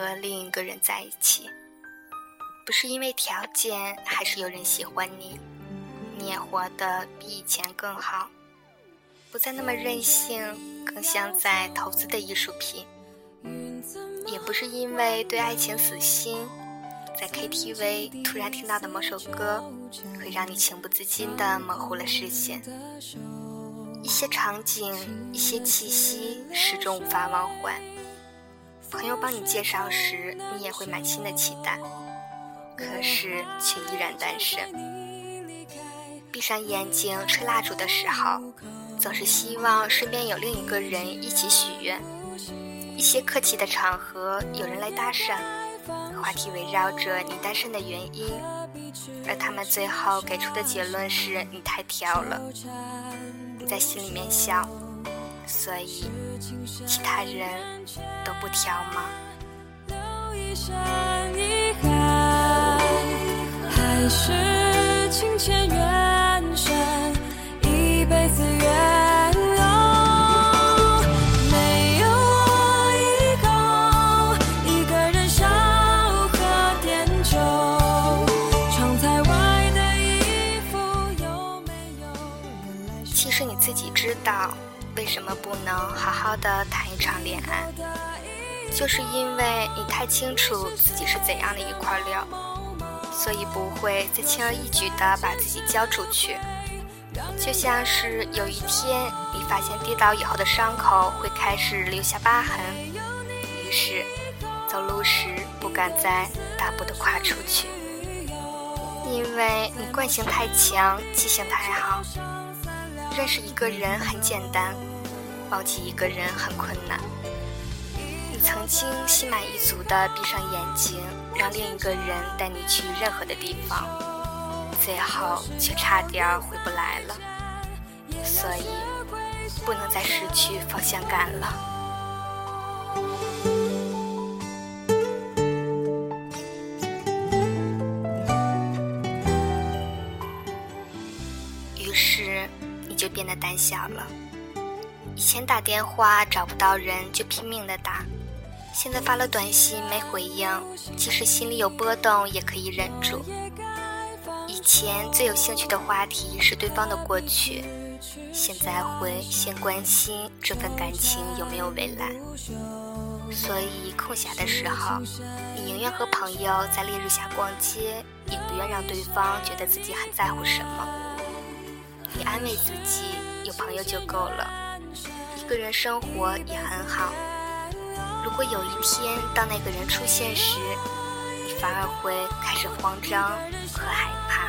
和另一个人在一起，不是因为条件，还是有人喜欢你，你也活得比以前更好，不再那么任性，更像在投资的艺术品。也不是因为对爱情死心，在 KTV 突然听到的某首歌，会让你情不自禁地模糊了视线。一些场景，一些气息，始终无法忘怀。朋友帮你介绍时，你也会满心的期待，可是却依然单身。闭上眼睛吹蜡烛的时候，总是希望身边有另一个人一起许愿。一些客气的场合，有人来搭讪，话题围绕着你单身的原因，而他们最后给出的结论是你太挑了。你在心里面笑，所以其他人都不挑吗？还是情牵缘深，一辈子。没有我以后，一个人笑喝点酒，窗台外的衣服有没有？其实你自己知道，为什么不能好好的谈一场恋爱？就是因为你太清楚自己是怎样的一块料，所以不会再轻而易举的把自己交出去。就像是有一天你发现跌倒以后的伤口会开始留下疤痕，于是走路时不敢再大步的跨出去，因为你惯性太强，记性太好。认识一个人很简单，忘记一个人很困难。你曾经心满意足地闭上眼睛，让另一个人带你去任何的地方，最后却差点回不来了。所以，不能再失去方向感了。于是，你就变得胆小了。以前打电话找不到人，就拼命的打。现在发了短信没回应，即使心里有波动也可以忍住。以前最有兴趣的话题是对方的过去，现在会先关心这份感情有没有未来。所以空暇的时候，你宁愿和朋友在烈日下逛街，也不愿让对方觉得自己很在乎什么。你安慰自己，有朋友就够了，个人生活也很好。如果有一天，当那个人出现时，你反而会开始慌张和害怕。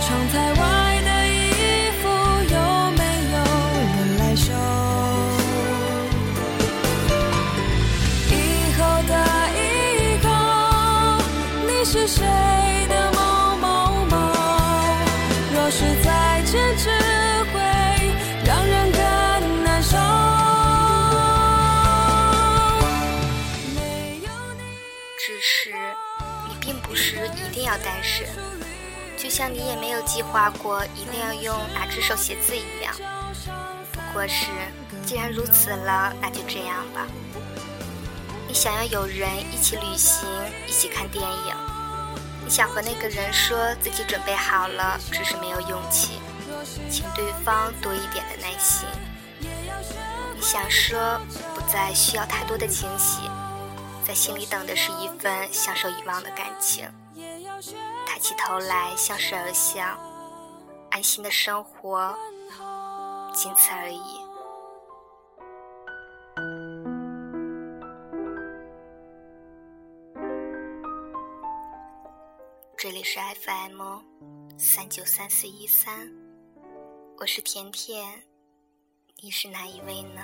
窗台外的衣服有没有人来收？以后的以后，你是谁只是，你并不是一定要单身，就像你也没有计划过一定要用哪只手写字一样。不过是，既然如此了，那就这样吧。你想要有人一起旅行，一起看电影。你想和那个人说自己准备好了，只是没有勇气，请对方多一点的耐心。你想说不再需要太多的惊喜。在心里等的是一份相守遗忘的感情，抬起头来相视而笑，安心的生活，仅此而已。这里是 FM 三九三四一三，我是甜甜，你是哪一位呢？